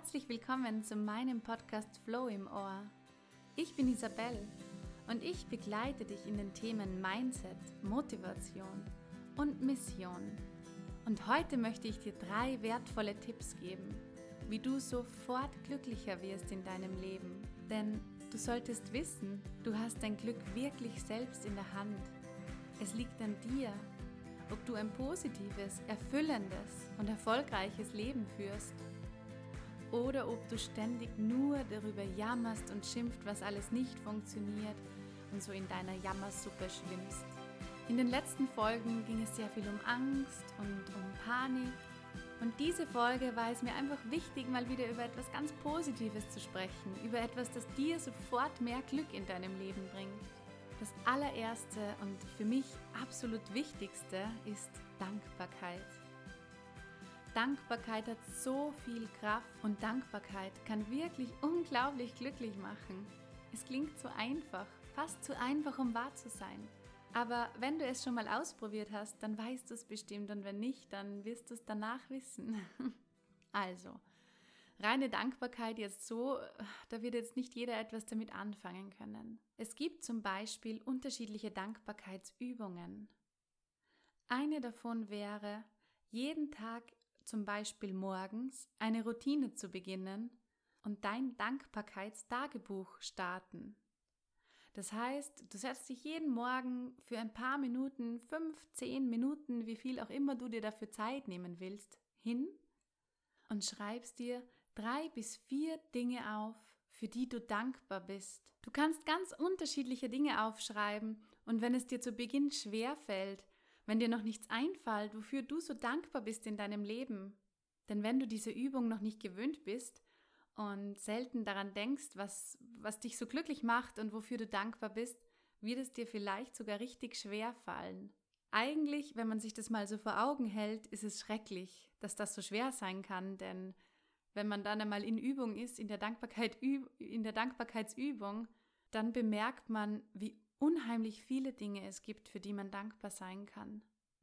Herzlich willkommen zu meinem Podcast Flow im Ohr. Ich bin Isabel und ich begleite dich in den Themen Mindset, Motivation und Mission. Und heute möchte ich dir drei wertvolle Tipps geben, wie du sofort glücklicher wirst in deinem Leben. Denn du solltest wissen, du hast dein Glück wirklich selbst in der Hand. Es liegt an dir, ob du ein positives, erfüllendes und erfolgreiches Leben führst oder ob du ständig nur darüber jammerst und schimpft, was alles nicht funktioniert und so in deiner Jammersuppe schwimmst. In den letzten Folgen ging es sehr viel um Angst und um Panik. Und diese Folge war es mir einfach wichtig, mal wieder über etwas ganz Positives zu sprechen, über etwas, das dir sofort mehr Glück in deinem Leben bringt. Das allererste und für mich absolut wichtigste ist Dankbarkeit. Dankbarkeit hat so viel Kraft und Dankbarkeit kann wirklich unglaublich glücklich machen. Es klingt so einfach, fast zu einfach, um wahr zu sein. Aber wenn du es schon mal ausprobiert hast, dann weißt du es bestimmt und wenn nicht, dann wirst du es danach wissen. also, reine Dankbarkeit jetzt so, da wird jetzt nicht jeder etwas damit anfangen können. Es gibt zum Beispiel unterschiedliche Dankbarkeitsübungen. Eine davon wäre, jeden Tag zum Beispiel morgens eine Routine zu beginnen und dein Dankbarkeitstagebuch starten. Das heißt, du setzt dich jeden Morgen für ein paar Minuten, fünf, zehn Minuten, wie viel auch immer du dir dafür Zeit nehmen willst, hin und schreibst dir drei bis vier Dinge auf, für die du dankbar bist. Du kannst ganz unterschiedliche Dinge aufschreiben und wenn es dir zu Beginn schwer fällt, wenn dir noch nichts einfällt, wofür du so dankbar bist in deinem Leben, denn wenn du diese Übung noch nicht gewöhnt bist und selten daran denkst, was, was dich so glücklich macht und wofür du dankbar bist, wird es dir vielleicht sogar richtig schwer fallen. Eigentlich, wenn man sich das mal so vor Augen hält, ist es schrecklich, dass das so schwer sein kann, denn wenn man dann einmal in Übung ist, in der, Dankbarkeit, in der Dankbarkeitsübung, dann bemerkt man, wie unheimlich viele Dinge es gibt, für die man dankbar sein kann.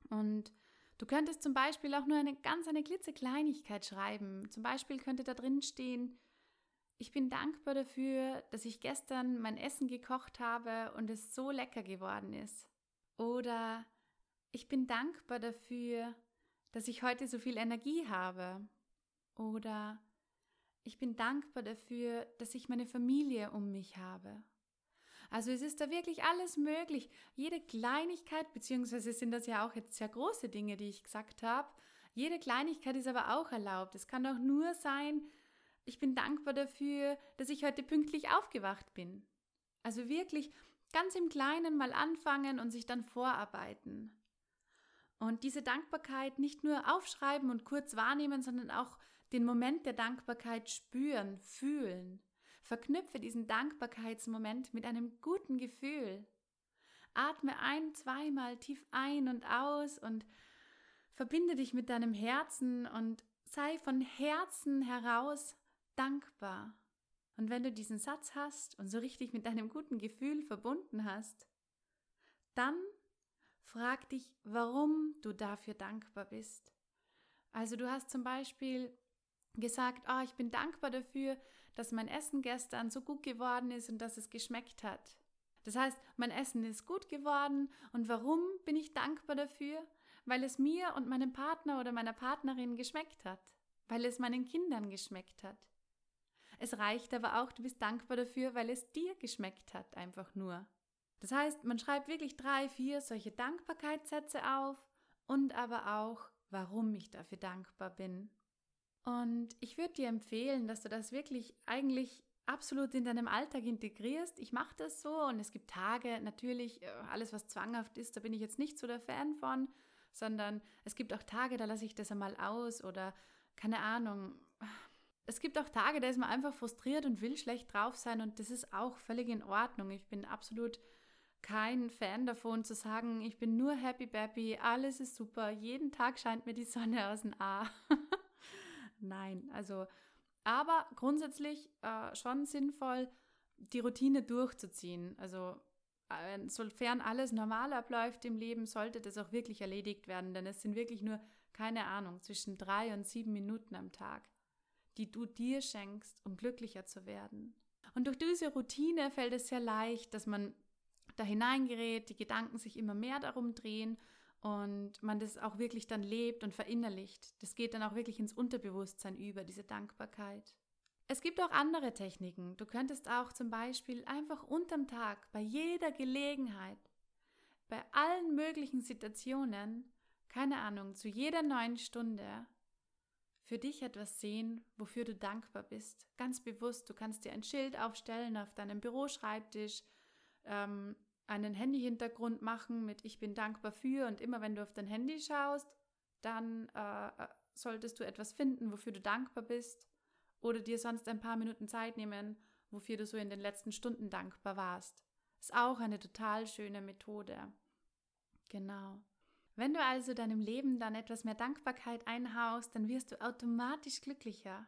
Und du könntest zum Beispiel auch nur eine ganz eine klitzekleinigkeit schreiben. Zum Beispiel könnte da drin stehen, ich bin dankbar dafür, dass ich gestern mein Essen gekocht habe und es so lecker geworden ist. Oder ich bin dankbar dafür, dass ich heute so viel Energie habe. Oder ich bin dankbar dafür, dass ich meine Familie um mich habe. Also es ist da wirklich alles möglich. Jede Kleinigkeit, beziehungsweise sind das ja auch jetzt sehr große Dinge, die ich gesagt habe. Jede Kleinigkeit ist aber auch erlaubt. Es kann auch nur sein, ich bin dankbar dafür, dass ich heute pünktlich aufgewacht bin. Also wirklich ganz im Kleinen mal anfangen und sich dann vorarbeiten. Und diese Dankbarkeit nicht nur aufschreiben und kurz wahrnehmen, sondern auch den Moment der Dankbarkeit spüren, fühlen. Verknüpfe diesen Dankbarkeitsmoment mit einem guten Gefühl. Atme ein, zweimal tief ein und aus und verbinde dich mit deinem Herzen und sei von Herzen heraus dankbar. Und wenn du diesen Satz hast und so richtig mit deinem guten Gefühl verbunden hast, dann frag dich, warum du dafür dankbar bist. Also du hast zum Beispiel gesagt, oh, ich bin dankbar dafür, dass mein Essen gestern so gut geworden ist und dass es geschmeckt hat. Das heißt, mein Essen ist gut geworden und warum bin ich dankbar dafür? Weil es mir und meinem Partner oder meiner Partnerin geschmeckt hat, weil es meinen Kindern geschmeckt hat. Es reicht aber auch, du bist dankbar dafür, weil es dir geschmeckt hat, einfach nur. Das heißt, man schreibt wirklich drei, vier solche Dankbarkeitssätze auf und aber auch, warum ich dafür dankbar bin. Und ich würde dir empfehlen, dass du das wirklich eigentlich absolut in deinem Alltag integrierst. Ich mache das so und es gibt Tage, natürlich, äh, alles was zwanghaft ist, da bin ich jetzt nicht so der Fan von, sondern es gibt auch Tage, da lasse ich das einmal aus oder keine Ahnung. Es gibt auch Tage, da ist man einfach frustriert und will schlecht drauf sein und das ist auch völlig in Ordnung. Ich bin absolut kein Fan davon zu sagen, ich bin nur happy baby, alles ist super, jeden Tag scheint mir die Sonne aus dem A. Nein, also, aber grundsätzlich äh, schon sinnvoll, die Routine durchzuziehen. Also, äh, sofern alles normal abläuft im Leben, sollte das auch wirklich erledigt werden, denn es sind wirklich nur, keine Ahnung, zwischen drei und sieben Minuten am Tag, die du dir schenkst, um glücklicher zu werden. Und durch diese Routine fällt es sehr leicht, dass man da hineingerät, die Gedanken sich immer mehr darum drehen und man das auch wirklich dann lebt und verinnerlicht. Das geht dann auch wirklich ins Unterbewusstsein über, diese Dankbarkeit. Es gibt auch andere Techniken. Du könntest auch zum Beispiel einfach unterm Tag, bei jeder Gelegenheit, bei allen möglichen Situationen, keine Ahnung, zu jeder neuen Stunde, für dich etwas sehen, wofür du dankbar bist. Ganz bewusst. Du kannst dir ein Schild aufstellen auf deinem Büroschreibtisch, ähm, einen Handyhintergrund machen mit Ich bin dankbar für und immer wenn du auf dein Handy schaust, dann äh, äh, solltest du etwas finden, wofür du dankbar bist oder dir sonst ein paar Minuten Zeit nehmen, wofür du so in den letzten Stunden dankbar warst. Ist auch eine total schöne Methode. Genau. Wenn du also deinem Leben dann etwas mehr Dankbarkeit einhaust, dann wirst du automatisch glücklicher.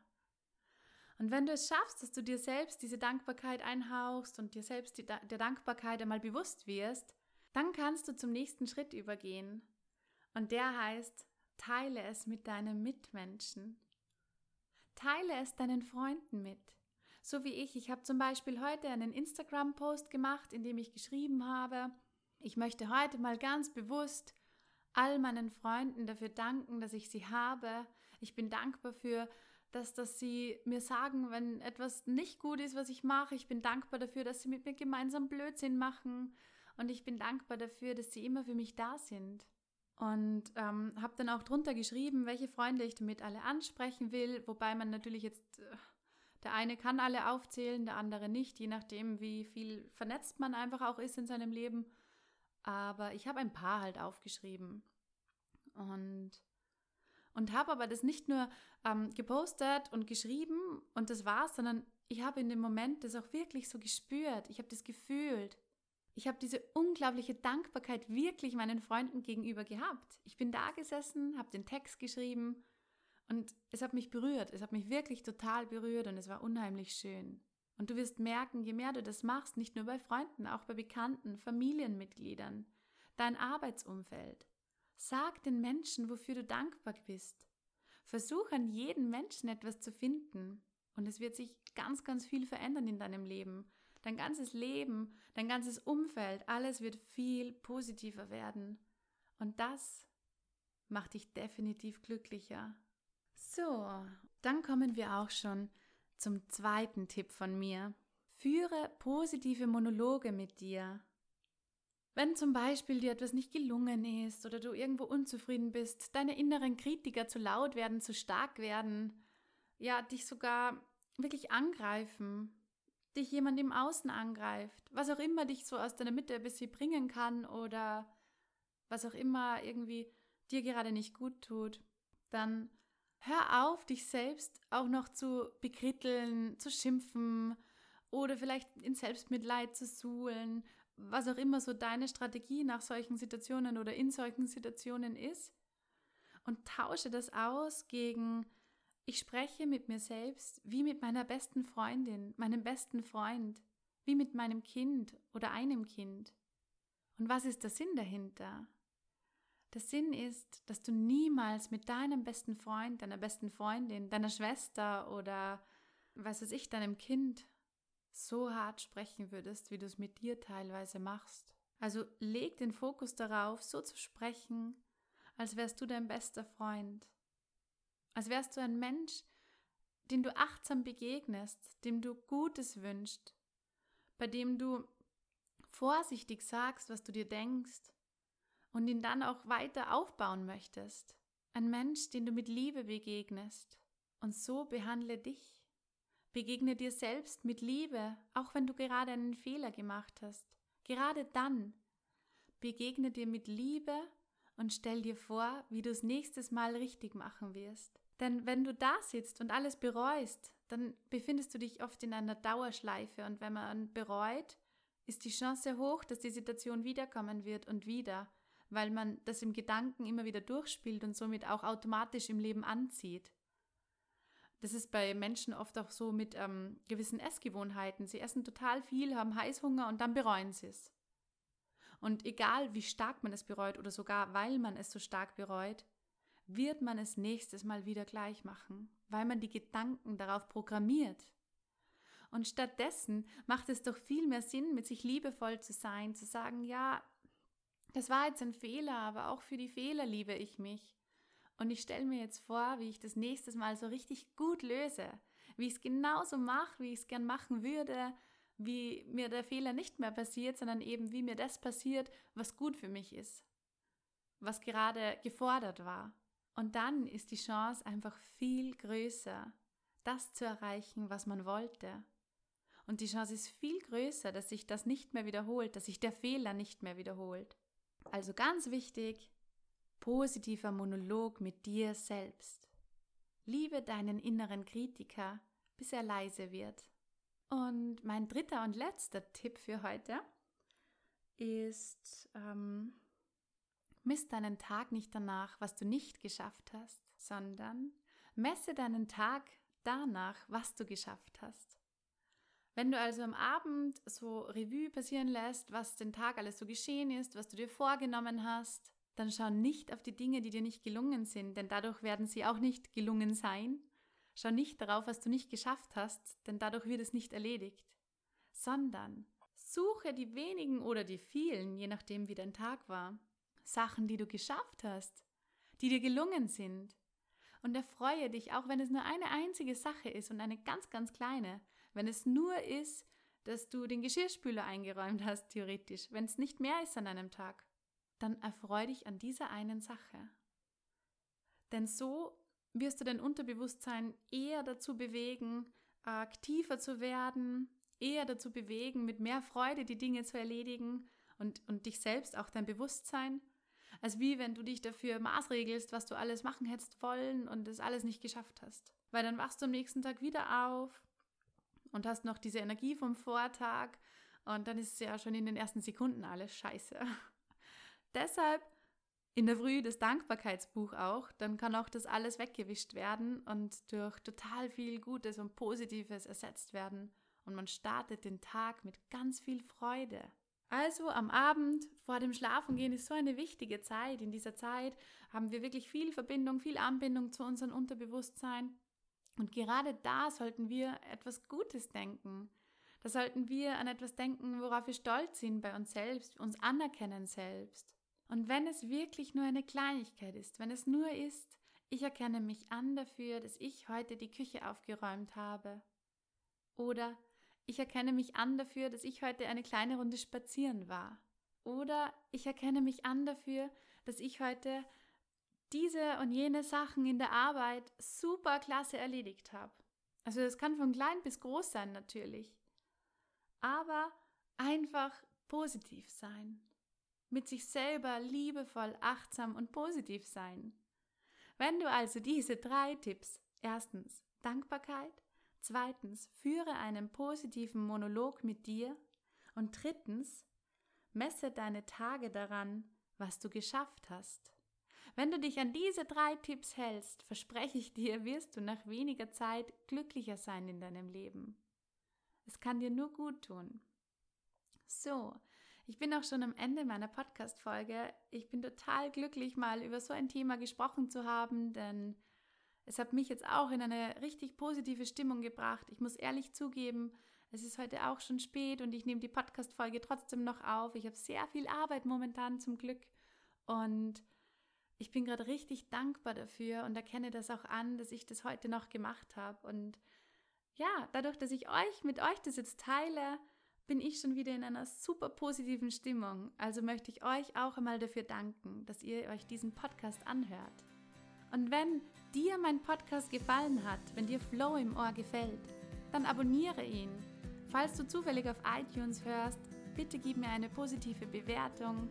Und wenn du es schaffst, dass du dir selbst diese Dankbarkeit einhauchst und dir selbst die, der Dankbarkeit einmal bewusst wirst, dann kannst du zum nächsten Schritt übergehen. Und der heißt, teile es mit deinen Mitmenschen. Teile es deinen Freunden mit. So wie ich. Ich habe zum Beispiel heute einen Instagram-Post gemacht, in dem ich geschrieben habe, ich möchte heute mal ganz bewusst all meinen Freunden dafür danken, dass ich sie habe. Ich bin dankbar für dass, dass sie mir sagen, wenn etwas nicht gut ist, was ich mache. Ich bin dankbar dafür, dass sie mit mir gemeinsam Blödsinn machen. Und ich bin dankbar dafür, dass sie immer für mich da sind. Und ähm, habe dann auch drunter geschrieben, welche Freunde ich damit alle ansprechen will. Wobei man natürlich jetzt, äh, der eine kann alle aufzählen, der andere nicht, je nachdem, wie viel vernetzt man einfach auch ist in seinem Leben. Aber ich habe ein paar halt aufgeschrieben. Und und habe aber das nicht nur ähm, gepostet und geschrieben und das war's, sondern ich habe in dem Moment das auch wirklich so gespürt. Ich habe das gefühlt. Ich habe diese unglaubliche Dankbarkeit wirklich meinen Freunden gegenüber gehabt. Ich bin da gesessen, habe den Text geschrieben und es hat mich berührt. Es hat mich wirklich total berührt und es war unheimlich schön. Und du wirst merken, je mehr du das machst, nicht nur bei Freunden, auch bei Bekannten, Familienmitgliedern, dein Arbeitsumfeld, Sag den Menschen, wofür du dankbar bist. Versuch an jedem Menschen etwas zu finden. Und es wird sich ganz, ganz viel verändern in deinem Leben. Dein ganzes Leben, dein ganzes Umfeld, alles wird viel positiver werden. Und das macht dich definitiv glücklicher. So, dann kommen wir auch schon zum zweiten Tipp von mir. Führe positive Monologe mit dir. Wenn zum Beispiel dir etwas nicht gelungen ist oder du irgendwo unzufrieden bist, deine inneren Kritiker zu laut werden, zu stark werden, ja, dich sogar wirklich angreifen, dich jemand im Außen angreift, was auch immer dich so aus deiner Mitte ein bisschen bringen kann oder was auch immer irgendwie dir gerade nicht gut tut, dann hör auf, dich selbst auch noch zu bekritteln, zu schimpfen oder vielleicht in Selbstmitleid zu suhlen was auch immer so deine Strategie nach solchen Situationen oder in solchen Situationen ist und tausche das aus gegen, ich spreche mit mir selbst wie mit meiner besten Freundin, meinem besten Freund, wie mit meinem Kind oder einem Kind. Und was ist der Sinn dahinter? Der Sinn ist, dass du niemals mit deinem besten Freund, deiner besten Freundin, deiner Schwester oder was weiß ich, deinem Kind so hart sprechen würdest, wie du es mit dir teilweise machst. Also leg den Fokus darauf, so zu sprechen, als wärst du dein bester Freund. Als wärst du ein Mensch, dem du achtsam begegnest, dem du Gutes wünschst, bei dem du vorsichtig sagst, was du dir denkst und ihn dann auch weiter aufbauen möchtest. Ein Mensch, den du mit Liebe begegnest. Und so behandle dich. Begegne dir selbst mit Liebe, auch wenn du gerade einen Fehler gemacht hast. Gerade dann begegne dir mit Liebe und stell dir vor, wie du es nächstes Mal richtig machen wirst. Denn wenn du da sitzt und alles bereust, dann befindest du dich oft in einer Dauerschleife und wenn man bereut, ist die Chance hoch, dass die Situation wiederkommen wird und wieder, weil man das im Gedanken immer wieder durchspielt und somit auch automatisch im Leben anzieht. Das ist bei Menschen oft auch so mit ähm, gewissen Essgewohnheiten. Sie essen total viel, haben Heißhunger und dann bereuen sie es. Und egal wie stark man es bereut oder sogar weil man es so stark bereut, wird man es nächstes Mal wieder gleich machen, weil man die Gedanken darauf programmiert. Und stattdessen macht es doch viel mehr Sinn, mit sich liebevoll zu sein, zu sagen, ja, das war jetzt ein Fehler, aber auch für die Fehler liebe ich mich. Und ich stelle mir jetzt vor, wie ich das nächstes Mal so richtig gut löse, wie ich es genauso mache, wie ich es gern machen würde, wie mir der Fehler nicht mehr passiert, sondern eben wie mir das passiert, was gut für mich ist, was gerade gefordert war. Und dann ist die Chance einfach viel größer, das zu erreichen, was man wollte. Und die Chance ist viel größer, dass sich das nicht mehr wiederholt, dass sich der Fehler nicht mehr wiederholt. Also ganz wichtig, positiver Monolog mit dir selbst. Liebe deinen inneren Kritiker, bis er leise wird. Und mein dritter und letzter Tipp für heute ist, ähm, misst deinen Tag nicht danach, was du nicht geschafft hast, sondern messe deinen Tag danach, was du geschafft hast. Wenn du also am Abend so Revue passieren lässt, was den Tag alles so geschehen ist, was du dir vorgenommen hast, dann schau nicht auf die Dinge, die dir nicht gelungen sind, denn dadurch werden sie auch nicht gelungen sein. Schau nicht darauf, was du nicht geschafft hast, denn dadurch wird es nicht erledigt, sondern suche die wenigen oder die vielen, je nachdem wie dein Tag war, Sachen, die du geschafft hast, die dir gelungen sind. Und erfreue dich, auch wenn es nur eine einzige Sache ist und eine ganz, ganz kleine, wenn es nur ist, dass du den Geschirrspüler eingeräumt hast, theoretisch, wenn es nicht mehr ist an einem Tag dann erfreu dich an dieser einen Sache. Denn so wirst du dein Unterbewusstsein eher dazu bewegen, aktiver zu werden, eher dazu bewegen, mit mehr Freude die Dinge zu erledigen und, und dich selbst, auch dein Bewusstsein, als wie wenn du dich dafür maßregelst, was du alles machen hättest wollen und es alles nicht geschafft hast. Weil dann wachst du am nächsten Tag wieder auf und hast noch diese Energie vom Vortag und dann ist es ja schon in den ersten Sekunden alles scheiße. Deshalb in der Früh das Dankbarkeitsbuch auch, dann kann auch das alles weggewischt werden und durch total viel Gutes und Positives ersetzt werden und man startet den Tag mit ganz viel Freude. Also am Abend vor dem Schlafengehen ist so eine wichtige Zeit. In dieser Zeit haben wir wirklich viel Verbindung, viel Anbindung zu unserem Unterbewusstsein. Und gerade da sollten wir etwas Gutes denken. Da sollten wir an etwas denken, worauf wir stolz sind bei uns selbst, uns anerkennen selbst. Und wenn es wirklich nur eine Kleinigkeit ist, wenn es nur ist, ich erkenne mich an dafür, dass ich heute die Küche aufgeräumt habe. Oder ich erkenne mich an dafür, dass ich heute eine kleine Runde spazieren war. Oder ich erkenne mich an dafür, dass ich heute diese und jene Sachen in der Arbeit super klasse erledigt habe. Also das kann von klein bis groß sein natürlich. Aber einfach positiv sein mit sich selber liebevoll, achtsam und positiv sein. Wenn du also diese drei Tipps, erstens Dankbarkeit, zweitens führe einen positiven Monolog mit dir und drittens messe deine Tage daran, was du geschafft hast. Wenn du dich an diese drei Tipps hältst, verspreche ich dir, wirst du nach weniger Zeit glücklicher sein in deinem Leben. Es kann dir nur gut tun. So, ich bin auch schon am Ende meiner Podcast-Folge. Ich bin total glücklich, mal über so ein Thema gesprochen zu haben, denn es hat mich jetzt auch in eine richtig positive Stimmung gebracht. Ich muss ehrlich zugeben, es ist heute auch schon spät und ich nehme die Podcast-Folge trotzdem noch auf. Ich habe sehr viel Arbeit momentan zum Glück und ich bin gerade richtig dankbar dafür und erkenne das auch an, dass ich das heute noch gemacht habe. Und ja, dadurch, dass ich euch mit euch das jetzt teile, bin ich schon wieder in einer super positiven Stimmung. Also möchte ich euch auch einmal dafür danken, dass ihr euch diesen Podcast anhört. Und wenn dir mein Podcast gefallen hat, wenn dir Flow im Ohr gefällt, dann abonniere ihn. Falls du zufällig auf iTunes hörst, bitte gib mir eine positive Bewertung.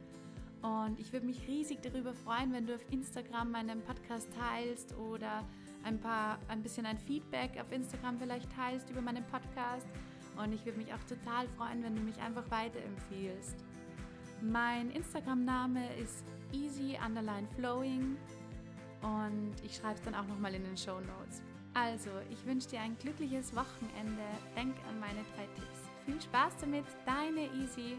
Und ich würde mich riesig darüber freuen, wenn du auf Instagram meinen Podcast teilst oder ein paar, ein bisschen ein Feedback auf Instagram vielleicht teilst über meinen Podcast. Und ich würde mich auch total freuen, wenn du mich einfach weiterempfiehlst. Mein Instagram-Name ist easy underline flowing und ich schreibe es dann auch nochmal in den Show Notes. Also, ich wünsche dir ein glückliches Wochenende. Denk an meine drei Tipps. Viel Spaß damit, deine Easy.